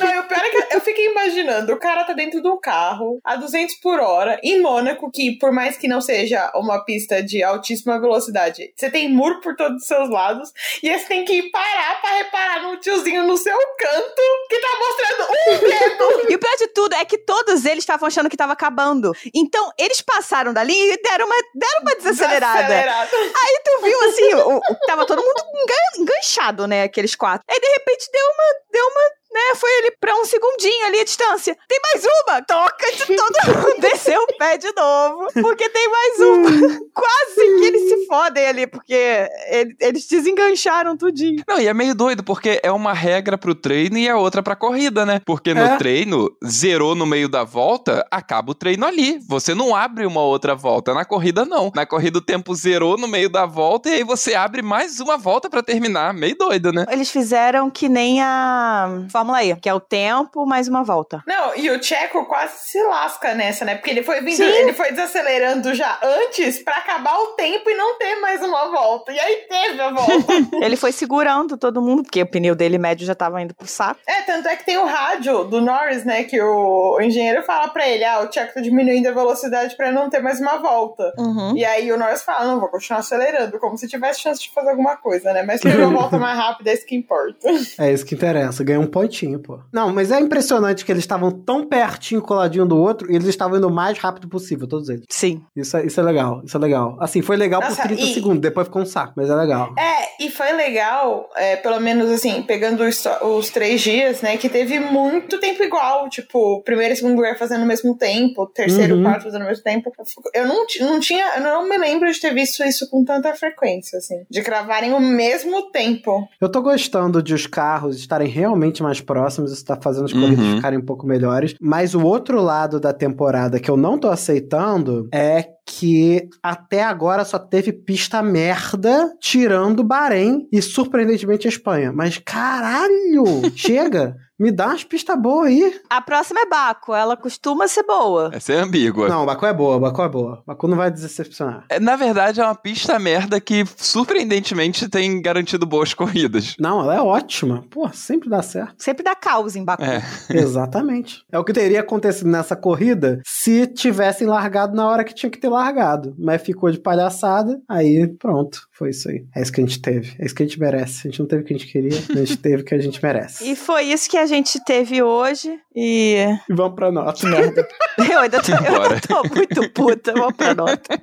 Speaker 5: Não, o pior é que eu fiquei imaginando, o cara tá dentro de um carro a 200 por hora, em Mônaco, que por mais que não seja uma pista de altíssima velocidade, você tem muro por todos os seus lados, e aí você tem que parar pra reparar num tiozinho no seu canto que tá mostrando um dedo.
Speaker 3: E o pior de tudo é que todos eles estavam achando que tava acabando. Então, eles passaram dali e deram uma, deram uma desacelerada.
Speaker 5: Acelerado.
Speaker 3: Aí tu viu assim, o, tava todo mundo engan- enganchado, né? Aqueles quatro. Aí de repente deu uma, deu uma, né? Foi ele pra um segundinho ali a distância. Tem mais uma! Toca de todo mundo. Desceu o pé de novo. Porque tem mais uma. Quase que eles se fodem ali, porque ele- eles desengancharam tudinho.
Speaker 4: Não, e é meio doido, porque é uma regra pro treino e a outra pra corrida, né? Porque no
Speaker 2: É.
Speaker 4: treino, zerou no meio da volta, acaba o treino ali. Você não abre uma outra volta. Na corrida, não. Na corrida, o tempo zerou no meio da volta e aí você abre mais uma volta pra terminar. Meio doido, né?
Speaker 3: Eles fizeram que nem a Fórmula E, que é o tempo mais uma volta.
Speaker 5: Não, e o Tcheco quase se lasca nessa, né? Porque ele foi vindo,
Speaker 3: Sim.
Speaker 5: ele foi desacelerando já antes pra acabar o tempo e não ter mais uma volta. E aí teve a volta.
Speaker 3: Ele foi segurando todo mundo, porque o pneu dele médio já tava indo pro saco.
Speaker 5: É, tanto é que tem o rádio do Norris, né? Que o engenheiro fala pra ele: ah, o Tcheco tá diminuindo a velocidade pra não ter mais uma volta.
Speaker 3: Uhum.
Speaker 5: E aí o Norris fala: não, vou continuar acelerando, como se tivesse chance de fazer alguma coisa, né? Mas teve uma volta mais rápida, é isso que importa.
Speaker 2: É isso que interessa. Ganha um pontinho, pô. Não, mas é impressionante que eles estavam tão pertinho, coladinho do outro, e eles estavam indo o mais rápido possível, todos eles.
Speaker 3: Sim.
Speaker 2: Isso é, isso é legal, isso é legal. Assim, foi legal
Speaker 5: Nossa,
Speaker 2: por 30
Speaker 5: e-
Speaker 2: segundos, depois ficou um saco, mas é legal.
Speaker 5: É, e foi legal, é, pelo menos assim, pegando os, os três dias, né? Que teve muito tempo igual. Tipo, primeiro e segundo lugar fazendo ao mesmo tempo, terceiro e
Speaker 2: Uhum.
Speaker 5: quarto fazendo ao mesmo tempo. Eu não, não tinha, eu não me lembro de ter visto isso com tanta frequência, assim. De cravarem o mesmo tempo.
Speaker 2: Eu tô gostando de os carros estarem realmente mais próximos, isso tá fazendo as corridas
Speaker 4: Uhum.
Speaker 2: ficarem um pouco melhores. Mas o outro lado da temporada que eu não tô aceitando é que até agora só teve pista merda, tirando Bahrein e surpreendentemente a Espanha. Mas caralho! chega! Me dá umas pistas boas aí.
Speaker 3: A próxima é Baco, ela costuma ser boa.
Speaker 4: Essa é ambígua.
Speaker 2: Não, Baku é boa, Baku é boa. Baku não vai decepcionar.
Speaker 4: É, Na verdade, é uma pista merda que, surpreendentemente, tem garantido boas corridas.
Speaker 2: Não, ela é ótima. Pô, sempre dá certo.
Speaker 3: Sempre dá causa em Baku.
Speaker 4: É.
Speaker 2: Exatamente. É o que teria acontecido nessa corrida se tivessem largado na hora que tinha que ter largado. Mas ficou de palhaçada, aí pronto. Foi isso aí. É isso que a gente teve. É isso que a gente merece. A gente não teve o que a gente queria, a gente teve o que a gente merece.
Speaker 3: E foi isso que a gente teve hoje. E
Speaker 2: E vamos pra nota.
Speaker 3: merda. Eu ainda tô, eu ainda tô muito puta. Vamos pra nota.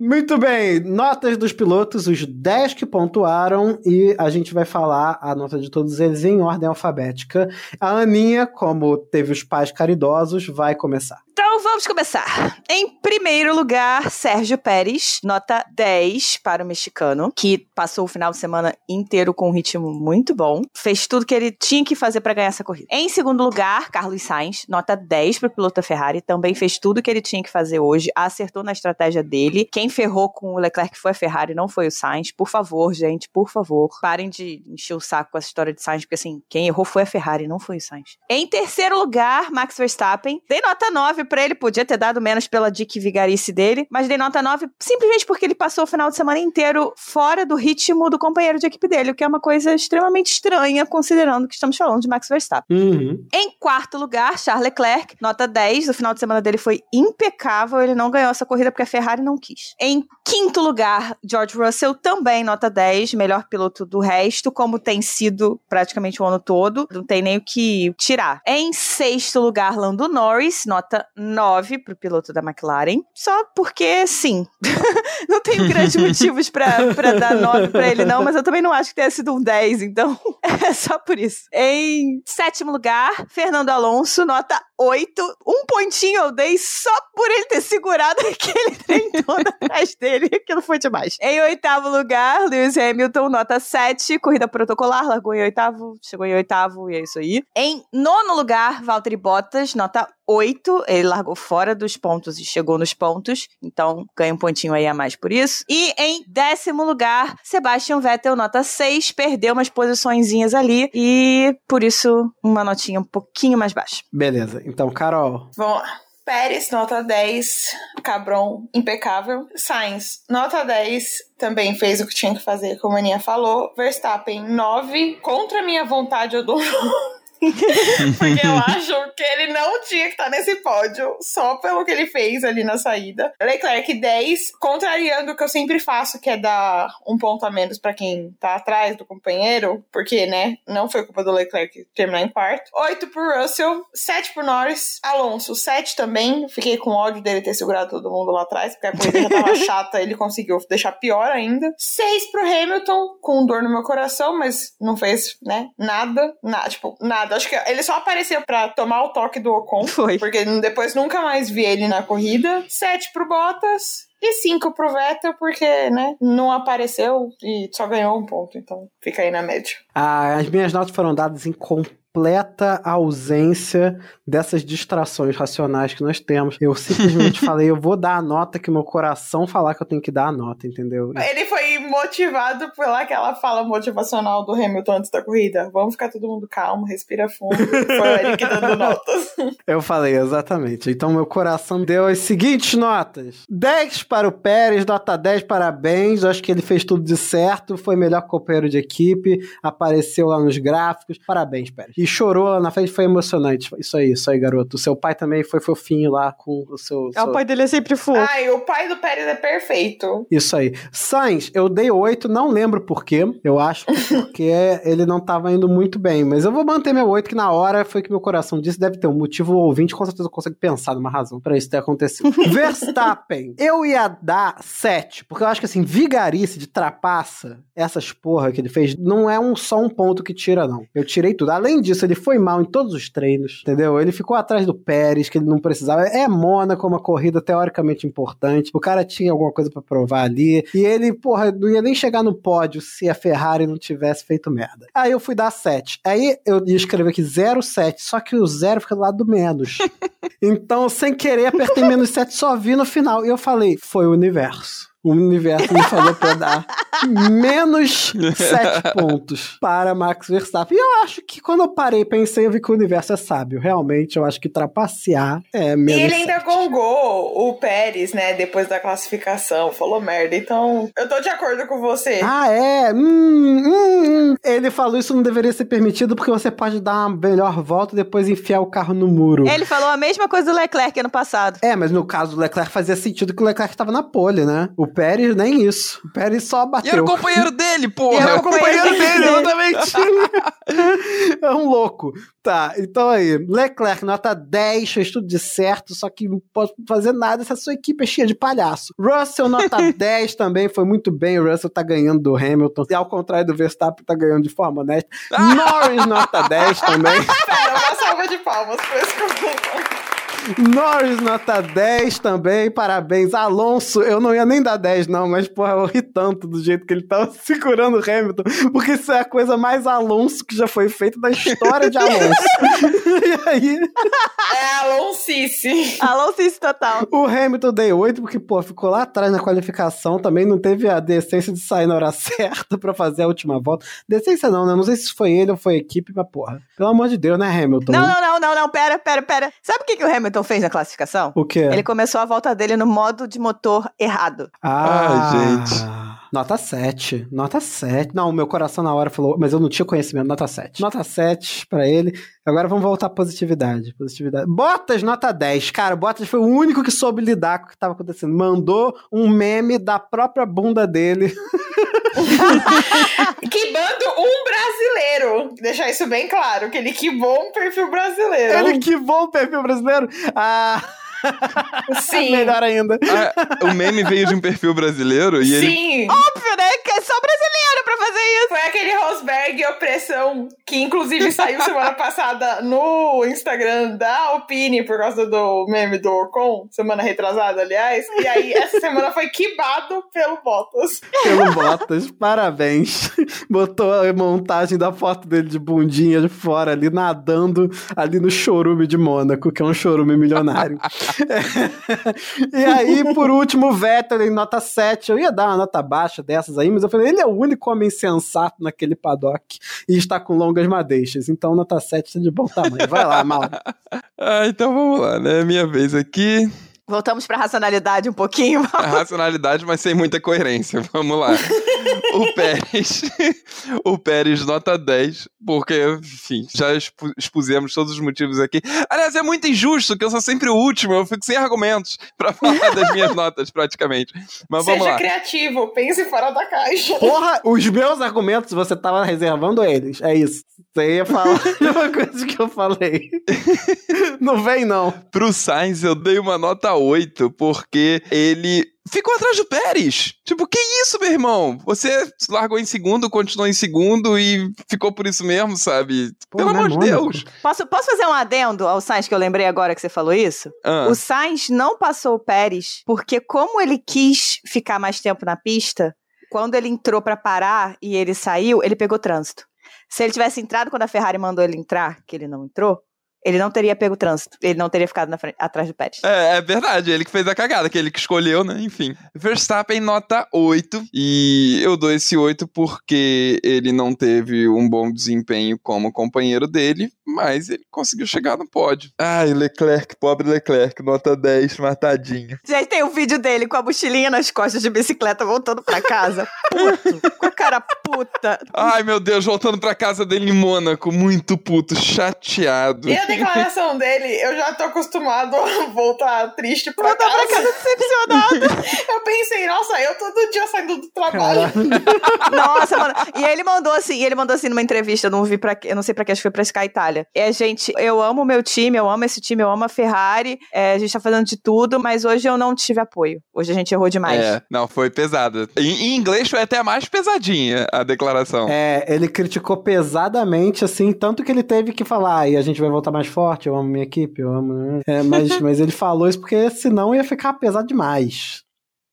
Speaker 2: Muito bem, notas dos pilotos, os 10 que pontuaram, e a gente vai falar a nota de todos eles em ordem alfabética. A Aninha, como teve os pais caridosos, vai começar.
Speaker 3: Então vamos começar. Em primeiro lugar, Sérgio Pérez, nota 10 para o mexicano, que passou o final de semana inteiro com um ritmo muito bom. Fez tudo que ele tinha que fazer para ganhar essa corrida. Em segundo lugar, Carlos Sainz, nota 10 para o piloto da Ferrari, também fez tudo que ele tinha que fazer hoje, acertou na estratégia dele. Quem ferrou com o Leclerc foi a Ferrari, não foi o Sainz. Por favor, gente, por favor, parem de encher o saco com essa história de Sainz, porque assim, quem errou foi a Ferrari, não foi o Sainz. Em terceiro lugar, Max Verstappen, dei nota 9 pra ele, podia ter dado menos pela dick vigarice dele, mas dei nota 9 simplesmente porque ele passou o final de semana inteiro fora do ritmo do companheiro de equipe dele, o que é uma coisa extremamente estranha, considerando que estamos falando de Max Verstappen.
Speaker 2: Uhum.
Speaker 3: Em quarto lugar, Charles Leclerc, nota 10. O final de semana dele foi impecável. Ele não ganhou essa corrida porque a Ferrari não quis. Em quinto lugar, George Russell, também nota 10. Melhor piloto do resto, como tem sido praticamente o ano todo. Não tem nem o que tirar. Em sexto lugar, Lando Norris, nota 9 pro piloto da McLaren, só porque sim. não tenho grandes motivos pra dar 9 pra ele, não, mas eu também não acho que tenha sido um 10, então é só por isso. Em sétimo lugar, Fernando Alonso, nota 8. Um pontinho eu dei só por ele ter segurado aquele trem todo atrás dele. Aquilo foi demais. Em oitavo lugar, Lewis Hamilton, nota 7. Corrida protocolar, largou em oitavo, chegou em oitavo e é isso aí. Em nono lugar, Valtteri Bottas, nota 8. Ele largou fora dos pontos e chegou nos pontos. Então, ganha um pontinho aí a mais por isso. E em décimo lugar, Sebastian Vettel, nota 6. Perdeu umas posiçõezinhas ali. E por isso, uma notinha um pouquinho mais baixa.
Speaker 2: Beleza. Então, Carol.
Speaker 5: Vamos lá. Pérez, nota 10. Cabron, impecável. Sainz, nota 10. Também fez o que tinha que fazer, como a Aninha falou. Verstappen, 9. Contra minha vontade, eu dou Porque eu acho que ele não tinha que estar nesse pódio só pelo que ele fez ali na saída. Leclerc 10, contrariando o que eu sempre faço, que é dar um ponto a menos para quem tá atrás do companheiro, porque, né, não foi culpa do Leclerc terminar em quarto. 8 pro Russell, 7 pro Norris, Alonso 7 também. Fiquei com ódio dele ter segurado todo mundo lá atrás, porque a corrida já tava chata, ele conseguiu deixar pior ainda. 6 pro Hamilton, com dor no meu coração, mas não fez, né, nada, nada, tipo, nada Acho que ele só apareceu pra tomar o toque do Ocon.
Speaker 3: Foi.
Speaker 5: Porque depois nunca mais vi ele na corrida. Sete pro Bottas. E cinco pro Vettel, porque, né, não apareceu e só ganhou um ponto. Então, fica aí na média.
Speaker 2: Ah, as minhas notas foram dadas em completa ausência dessas distrações racionais que nós temos. Eu simplesmente falei, eu vou dar a nota que meu coração falar que eu tenho que dar a nota, entendeu?
Speaker 5: Ele foi motivado pela aquela fala motivacional do Hamilton antes da corrida. Vamos ficar todo mundo calmo, respira fundo. Foi o Eric dando notas.
Speaker 2: Eu falei, exatamente. Então meu coração deu as seguintes notas. 10 para o Pérez, nota 10, parabéns. Eu acho que ele fez tudo de certo, foi melhor companheiro de equipe, apareceu lá nos gráficos. Parabéns, Pérez. E chorou lá na frente, foi emocionante. Isso aí, isso aí, garoto. O seu pai também foi fofinho lá com o seu...
Speaker 3: Ah,
Speaker 2: seu...
Speaker 3: O pai dele é sempre fofo.
Speaker 5: Ai, o pai do Pérez é perfeito.
Speaker 2: Isso aí. Sainz, eu dei 8, não lembro por quê. Eu acho que porque ele não tava indo muito bem. Mas eu vou manter meu 8, que na hora foi que meu coração disse. Deve ter um motivo. O ouvinte com certeza consegue pensar numa razão pra isso ter acontecido. Verstappen, eu ia dar 7. Porque eu acho que assim, vigarice de trapaça, essas porra que ele fez, não é um, só um ponto que tira, não. Eu tirei tudo. Além disso, ele foi mal em todos os treinos, entendeu? Ele ficou atrás do Pérez, que ele não precisava. É Mônaco, uma corrida teoricamente importante. O cara tinha alguma coisa pra provar ali. E ele, porra, não ia nem chegar no pódio se a Ferrari não tivesse feito merda. Aí eu fui dar 7. Aí eu ia escrever aqui 0,7, só que o 0 fica do lado do menos. então, sem querer, apertei menos 7, só vi no final. E eu falei, foi o universo. O universo me falou pra dar menos 7 pontos para Max Verstappen. E eu acho que quando eu parei e pensei, eu vi que o universo é sábio. Realmente, eu acho que trapacear é
Speaker 5: E
Speaker 2: menos
Speaker 5: ele ainda
Speaker 2: 7.
Speaker 5: gongou o Pérez, né, depois da classificação. Falou merda. Então, eu tô de acordo com você.
Speaker 2: Ah, é? Hum, hum, hum. Ele falou isso não deveria ser permitido porque você pode dar uma melhor volta e depois enfiar o carro no muro.
Speaker 3: Ele falou a mesma coisa do Leclerc ano passado.
Speaker 2: É, mas no caso do Leclerc fazia sentido que o Leclerc tava na pole, né? O Pérez nem isso. O Pérez só
Speaker 4: E era
Speaker 2: bateu.
Speaker 4: o companheiro dele, porra.
Speaker 3: era
Speaker 2: o companheiro dele, exatamente. é um louco. Tá, então aí, Leclerc, nota 10, fez tudo de certo, só que não posso fazer nada, essa sua equipe é cheia de palhaço. Russell, nota 10 também, foi muito bem, o Russell tá ganhando do Hamilton, e ao contrário do Verstappen, tá ganhando de forma honesta. Norris, nota 10 também.
Speaker 5: Pera, uma salva de palmas por esse comentário.
Speaker 2: Norris, nota 10 também, parabéns. Alonso, eu não ia nem dar 10 não, mas porra, eu ri tanto do jeito que ele tava segurando o Hamilton, porque isso é a coisa mais Alonso que já foi feita da história de Alonso. e aí,
Speaker 5: É Alonsice.
Speaker 3: Alonso isso total.
Speaker 2: o Hamilton dei 8, porque, pô, ficou lá atrás na qualificação, também não teve a decência de sair na hora certa pra fazer a última volta. Decência não, né? Não sei se foi ele ou foi a equipe, mas porra, pelo amor de Deus, né, Hamilton?
Speaker 3: Não, não, não, não, não, pera, pera, pera. Sabe o que, que o Hamilton fez na classificação?
Speaker 2: O quê?
Speaker 3: Ele começou a volta dele no modo de motor errado.
Speaker 2: Ah,
Speaker 4: Ai, gente.
Speaker 2: Nota 7. Nota 7. Não, meu coração na hora falou, mas eu não tinha conhecimento. Nota 7. Nota 7 pra ele. Agora vamos voltar à positividade. Positividade. Bottas, nota 10. Cara, Bottas foi o único que soube lidar com o que tava acontecendo. Mandou um meme da própria bunda dele.
Speaker 5: Quibando um brasileiro. Deixar isso bem claro, que ele quibou um perfil brasileiro.
Speaker 2: Ele que bom o perfil brasileiro. Ah.
Speaker 5: Sim.
Speaker 2: Melhor ainda.
Speaker 4: Ah, o meme veio de um perfil brasileiro e ele.
Speaker 5: Sim.
Speaker 3: Óbvio, né? Que
Speaker 5: Foi aquele Rosberg Opressão, que inclusive saiu semana passada no Instagram da Alpine por causa do meme do Ocon, semana retrasada, aliás. E aí, essa semana foi quibado pelo Bottas.
Speaker 2: Pelo Bottas, parabéns. Botou a montagem da foto dele de bundinha de fora ali, nadando ali no chorume de Mônaco, que é um chorume milionário. e aí, por último, o Vettel em nota 7. Eu ia dar uma nota baixa dessas aí, mas eu falei, ele é o único homem sensato naquele paddock e está com longas madeixas. Então, nota 7 é de bom tamanho. Vai lá, mal.
Speaker 4: Ah, então vamos lá, né? Minha vez aqui.
Speaker 3: Voltamos pra racionalidade um pouquinho.
Speaker 4: A racionalidade, mas sem muita coerência. Vamos lá. o Pérez. o Pérez, nota 10, porque, enfim, já expu expusemos todos os motivos aqui. Aliás, é muito injusto que eu sou sempre o último, eu fico sem argumentos pra falar das minhas notas, praticamente. Mas vamos
Speaker 5: Seja
Speaker 4: lá.
Speaker 5: criativo, pense fora da caixa.
Speaker 2: Porra, os meus argumentos você tava reservando eles. É isso. Você ia falar uma coisa que eu falei. Não vem, não.
Speaker 4: Pro Sainz, eu dei uma nota 8, porque ele ficou atrás do Pérez. Tipo, que isso, meu irmão? Você largou em segundo, continuou em segundo e ficou por isso mesmo, sabe?
Speaker 2: Pô,
Speaker 4: Pelo
Speaker 2: é
Speaker 4: amor de. Deus.
Speaker 3: Posso, posso fazer um adendo ao Sainz que eu lembrei agora que você falou isso?
Speaker 4: Ah,
Speaker 3: O Sainz não passou o Pérez porque, como ele quis ficar mais tempo na pista, quando ele entrou pra parar e ele saiu, ele pegou trânsito. Se ele tivesse entrado quando a Ferrari mandou ele entrar, que ele não entrou, ele não teria pego trânsito. Ele não teria ficado frente- atrás do Pérez.
Speaker 4: É, é verdade, ele que fez a cagada, que ele que escolheu, né? Enfim. Verstappen nota 8. E eu dou esse 8 porque ele não teve um bom desempenho como companheiro dele, mas ele conseguiu chegar no pódio. Ai, Leclerc, pobre Leclerc, nota 10, matadinho.
Speaker 3: Gente, tem um vídeo dele com a mochilinha nas costas de bicicleta voltando pra casa. Puto. com a cara puta.
Speaker 4: Ai, meu Deus, voltando pra casa dele em Mônaco, muito puto, chateado.
Speaker 5: E a declaração dele, eu já tô acostumado a voltar triste pra
Speaker 3: Voltar
Speaker 5: casa.
Speaker 3: pra casa decepcionado.
Speaker 5: Eu pensei, nossa, eu todo dia saindo do trabalho.
Speaker 3: Nossa, mano. E ele mandou assim, e ele mandou assim numa entrevista, eu não vi para, eu não sei pra que, acho que foi pra Sky Itália. É, gente, eu amo o meu time, eu amo esse time, eu amo a Ferrari, é, a gente tá fazendo de tudo, mas hoje eu não tive apoio. Hoje a gente errou demais.
Speaker 4: É, não, foi pesada. Em, em inglês foi até mais pesadinha a declaração.
Speaker 2: É, ele criticou pesadamente, assim, tanto que ele teve que falar, e a gente vai voltar mais forte, eu amo minha equipe, eu amo. É, mas, mas ele falou isso porque senão ia ficar pesado demais.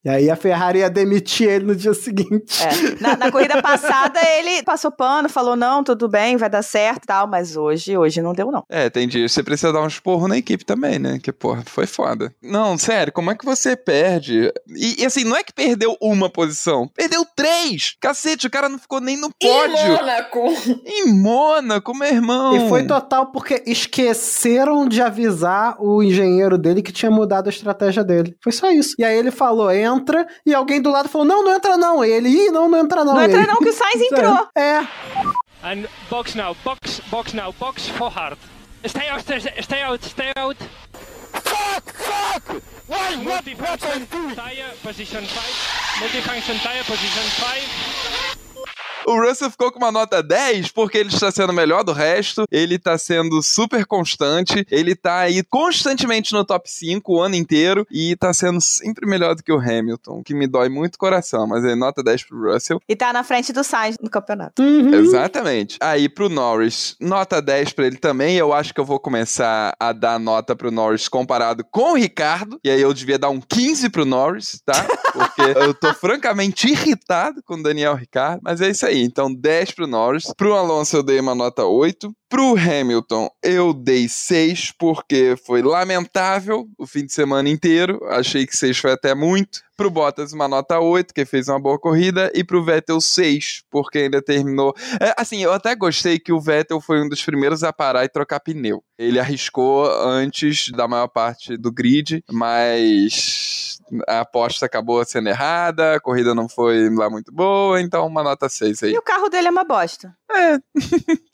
Speaker 2: E aí a Ferrari ia demitir ele no dia seguinte.
Speaker 3: É. Na, na corrida passada, ele passou pano, falou: não, tudo bem, vai dar certo e tal, mas hoje, hoje não deu, não.
Speaker 4: É, que você precisa dar um esporro na equipe também, né? Que, porra, foi foda. Não, sério, como é que você perde? E, e, assim, não é que perdeu uma posição, perdeu três! Cacete, o cara não ficou nem no
Speaker 5: Em
Speaker 4: pódio.
Speaker 5: Mônaco.
Speaker 4: Em Mônaco, meu irmão.
Speaker 2: E foi total porque esqueceram de avisar o engenheiro dele que tinha mudado a estratégia dele. Foi só isso. E aí ele falou, entra, e alguém do lado falou, não, não entra não. E ele, ih, não, não entra não.
Speaker 3: Não entra
Speaker 2: ele-
Speaker 3: não, que o Sainz entrou.
Speaker 2: É,
Speaker 6: And box now, box, box now, box for hard. Stay out, stay, stay out, stay out.
Speaker 1: Fuck! Fuck! Why? What? What I
Speaker 6: Multifunction
Speaker 1: do?
Speaker 6: tire, position 5. Multifunction tire, position 5.
Speaker 4: O Russell ficou com uma nota 10 porque ele está sendo o melhor do resto, ele está sendo super constante, ele tá aí constantemente no top 5 o ano inteiro e tá sendo sempre melhor do que o Hamilton, que me dói muito o coração, mas é nota 10 pro Russell.
Speaker 3: E tá na frente do Sainz no campeonato.
Speaker 2: Uhum.
Speaker 4: Exatamente. Aí pro Norris, nota 10 pra ele também. Eu acho que eu vou começar a dar nota pro Norris comparado com o Ricardo. E aí eu devia dar um 15 pro Norris, tá? Porque eu tô francamente irritado com o Daniel Ricardo. Mas é isso aí. Então 10 pro Norris. Pro Alonso eu dei uma nota 8. Pro Hamilton, eu dei 6, porque foi lamentável o fim de semana inteiro. Achei que 6 foi até muito. Pro Bottas, uma nota 8, que fez uma boa corrida. E pro Vettel, 6, porque ainda terminou. É, assim, eu até gostei que o Vettel foi um dos primeiros a parar e trocar pneu. Ele arriscou antes da maior parte do grid, mas a aposta acabou sendo errada, a corrida não foi lá muito boa, então uma nota 6 aí.
Speaker 3: E o carro dele é uma bosta.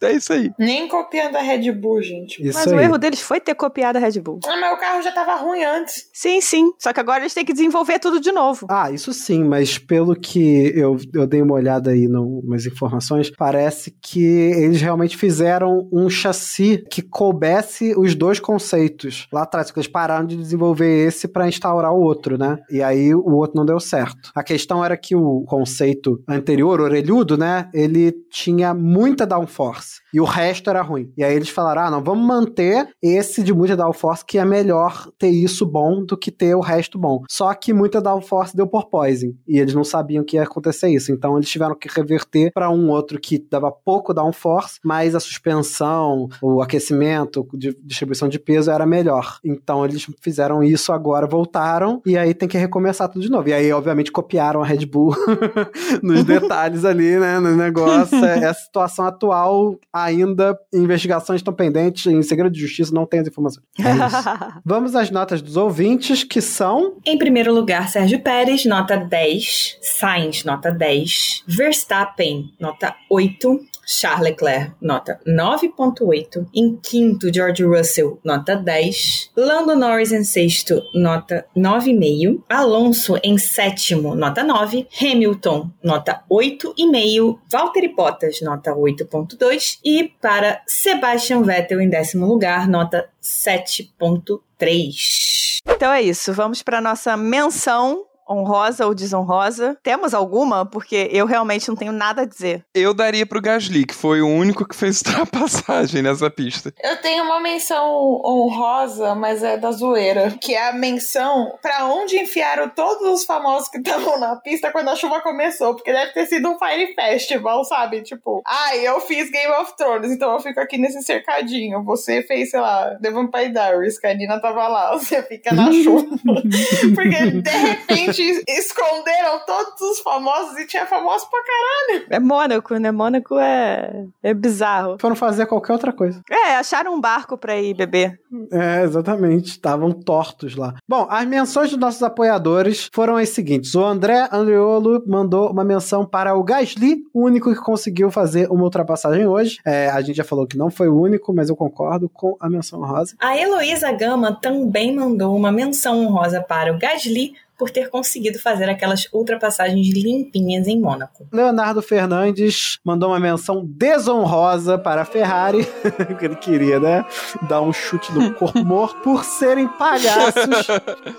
Speaker 4: É isso aí.
Speaker 5: Nem copiando a Red Bull, gente.
Speaker 2: Isso
Speaker 3: Mas
Speaker 2: aí.
Speaker 3: o erro deles foi ter copiado a Red Bull.
Speaker 5: Ah, mas o carro já tava ruim antes.
Speaker 3: Sim, sim. Só que agora eles têm que desenvolver tudo de novo.
Speaker 2: Ah, isso sim, mas pelo que eu, eu dei uma olhada aí no- nas informações, parece que eles realmente fizeram um chassi que coubesse os dois conceitos lá atrás, porque eles pararam de desenvolver esse para instaurar o outro, né? E aí o outro não deu certo. A questão era que o conceito anterior, orelhudo, né? Ele tinha muita downforce e o resto era ruim. E aí eles falaram: ah, não, vamos manter esse de muita downforce, que é melhor ter isso bom do que ter o resto bom. Só que muita downforce deu por poison. E eles não sabiam que ia acontecer isso. Então eles tiveram que reverter para um outro que dava pouco downforce, mas a suspensão, o aquecimento, de distribuição de peso era melhor. Então eles fizeram isso agora, voltaram, e aí tem que recomeçar tudo de novo. E aí, obviamente, copiaram a Red Bull nos detalhes ali, né? No negócio. É a situação atual, ainda investigações estão pendentes, em segredo de justiça, não tem as informações. É. Vamos às notas dos ouvintes, que são.
Speaker 7: Em primeiro lugar, Sérgio Pérez, nota 10. Sainz, nota 10. Verstappen, nota 8. Charles Leclerc, nota 9.8. Em quinto, George Russell, nota 10. Lando Norris em sexto, nota 9,5. Alonso em sétimo, nota 9. Hamilton, nota 8,5. Valtteri Bottas, nota 8.2. E para Sebastian Vettel em décimo lugar, nota 7.3.
Speaker 3: Então é isso. Vamos para nossa menção honrosa ou desonrosa. Temos alguma? Porque eu realmente não tenho nada a dizer.
Speaker 4: Eu daria pro Gasly, que foi o único que fez ultrapassagem nessa pista.
Speaker 5: Eu tenho uma menção honrosa, mas é da zoeira. Que é a menção pra onde enfiaram todos os famosos que estavam na pista quando a chuva começou. Porque deve ter sido um Fire Festival, sabe? Tipo, ai, eu fiz Game of Thrones, então eu fico aqui nesse cercadinho. Você fez, sei lá, The Vampire Diaries, que a Nina tava lá. Você fica na chuva. Porque de repente esconderam todos os famosos e tinha famosos pra caralho.
Speaker 3: É Mônaco, né? Mônaco é, é bizarro.
Speaker 2: Foram fazer qualquer outra coisa.
Speaker 3: É, acharam um barco pra ir beber.
Speaker 2: É, exatamente. Estavam tortos lá. Bom, as menções dos nossos apoiadores foram as seguintes. O André Andreolo mandou uma menção para o Gasly, o único que conseguiu fazer uma ultrapassagem hoje. É, a gente já falou que não foi o único, mas eu concordo com a menção rosa.
Speaker 7: A Heloísa Gama também mandou uma menção honrosa para o Gasly por ter conseguido fazer aquelas ultrapassagens limpinhas em Mônaco.
Speaker 2: Leonardo Fernandes mandou uma menção desonrosa para a Ferrari, que ele queria, né? Dar um chute no corpo morto por serem palhaços.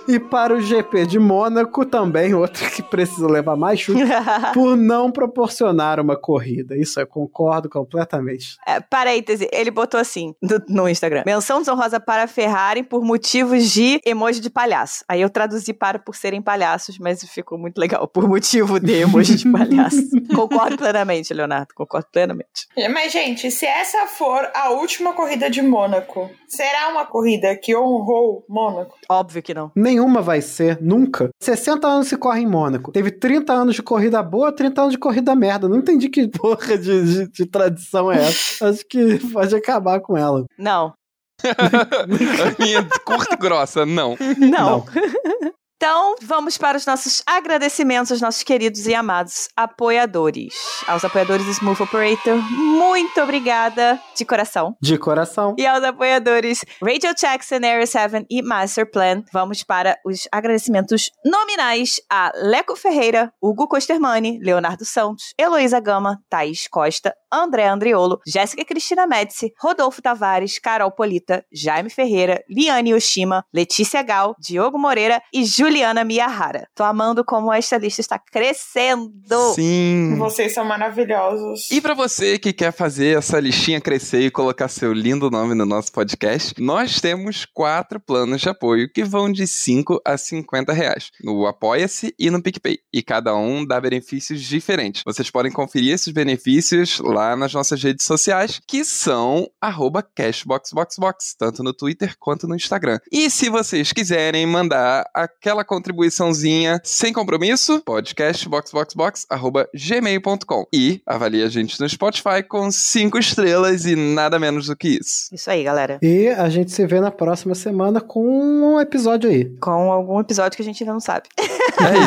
Speaker 2: e para o GP de Mônaco também, outro que precisa levar mais chute, por não proporcionar uma corrida. Isso eu concordo completamente.
Speaker 3: É, parêntese, ele botou assim no, no Instagram: menção desonrosa para a Ferrari por motivos de emoji de palhaço. Aí eu traduzi para por serem palhaços, mas ficou muito legal. Por motivo de emoji de palhaço. concordo plenamente, Leonardo. Concordo plenamente.
Speaker 5: Mas, gente, se essa for a última corrida de Mônaco, será uma corrida que honrou Mônaco?
Speaker 3: Óbvio que não.
Speaker 2: Nenhuma vai ser, nunca. 60 anos se corre em Mônaco. Teve 30 anos de corrida boa, 30 anos de corrida merda. Não entendi que porra de, de, de tradição é essa. Acho que pode acabar com ela.
Speaker 3: Não.
Speaker 4: A minha curta e grossa, não.
Speaker 3: Não. Então, vamos para os nossos agradecimentos aos nossos queridos e amados apoiadores. Aos apoiadores do Smooth Operator, muito obrigada de coração.
Speaker 2: De coração.
Speaker 3: E aos apoiadores Radio Jackson, Area 7 e Master Plan, vamos para os agradecimentos nominais a Leco Ferreira, Hugo Costermani, Leonardo Santos, Heloísa Gama, Thaís Costa, André Andriolo, Jéssica Cristina Médici, Rodolfo Tavares, Carol Polita, Jaime Ferreira, Liane Yoshima, Letícia Gal, Diogo Moreira e Juliana Miyahara. Tô amando como esta lista está crescendo.
Speaker 4: Sim.
Speaker 5: Vocês são maravilhosos.
Speaker 4: E para você que quer fazer essa listinha crescer e colocar seu lindo nome no nosso podcast, nós temos quatro planos de apoio que vão de 5 a 50 reais no Apoia-se e no PicPay. E cada um dá benefícios diferentes. Vocês podem conferir esses benefícios lá nas nossas redes sociais, que são arroba cashboxboxbox, tanto no Twitter quanto no Instagram. E se vocês quiserem mandar aquela aquela contribuiçãozinha sem compromisso, podcastboxboxbox.gmail.com e avalie a gente no Spotify com cinco estrelas e nada menos do que isso.
Speaker 3: Isso aí, galera.
Speaker 2: E a gente se vê na próxima semana com um episódio aí.
Speaker 3: Com algum episódio que a gente ainda não sabe.
Speaker 4: É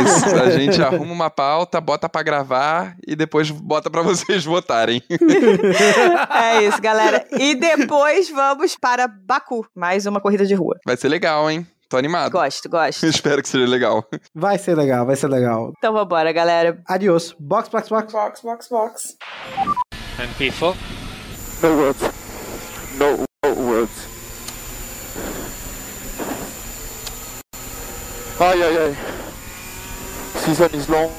Speaker 4: isso. A gente arruma uma pauta, bota pra gravar e depois bota pra vocês votarem.
Speaker 3: é isso, galera. E depois vamos para Baku, mais uma corrida de rua.
Speaker 4: Vai ser legal, hein? Tô animado.
Speaker 3: Gosto, gosto.
Speaker 4: Espero que seja legal.
Speaker 2: Vai ser legal, vai ser legal.
Speaker 3: Então vambora, galera.
Speaker 2: Adiós. Box, box, box.
Speaker 5: Box, box, box.
Speaker 6: And people.
Speaker 1: No words. No words. Ay, ay, ay. Season is long,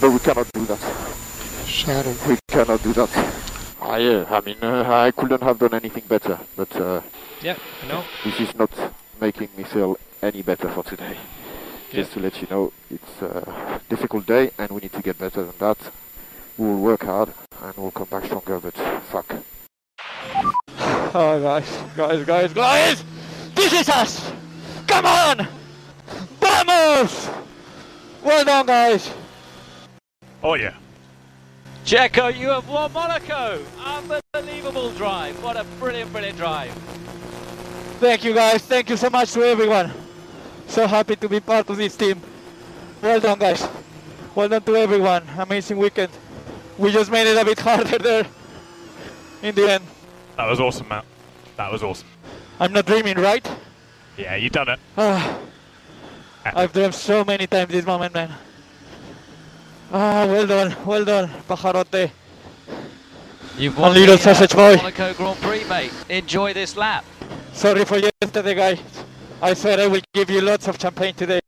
Speaker 1: but we cannot do that.
Speaker 8: Shadow.
Speaker 1: We cannot do that. Ah, yeah, I mean, uh, I couldn't have done anything better, but uh,
Speaker 6: Yeah, I know.
Speaker 1: this is not making me feel any better for today. Just to let you know, it's a difficult day and we need to get better than that. We will work hard and we'll come back stronger, but fuck.
Speaker 8: Oh, guys, guys, guys, guys! This is us! Come on! Vamos! Well done, guys!
Speaker 6: Oh yeah.
Speaker 9: Checo, you have won Monaco! Unbelievable drive. What a brilliant, brilliant drive.
Speaker 8: Thank you, guys. Thank you so much to everyone. So happy to be part of this team. Well done, guys. Well done to everyone. Amazing weekend. We just made it a bit harder there in the end.
Speaker 6: That was awesome, Matt. That was awesome.
Speaker 8: I'm not dreaming, right?
Speaker 6: Yeah, you done it.
Speaker 8: Ah, I've dreamed so many times this moment, man. Ah, well done, well done, Pajarote.
Speaker 9: You've
Speaker 8: A
Speaker 9: won
Speaker 8: little
Speaker 9: the
Speaker 8: sausage
Speaker 9: uh,
Speaker 8: boy.
Speaker 9: Monaco Grand Prix, mate. Enjoy this lap.
Speaker 8: Sorry for yesterday, guys. I said I will give you lots of champagne today.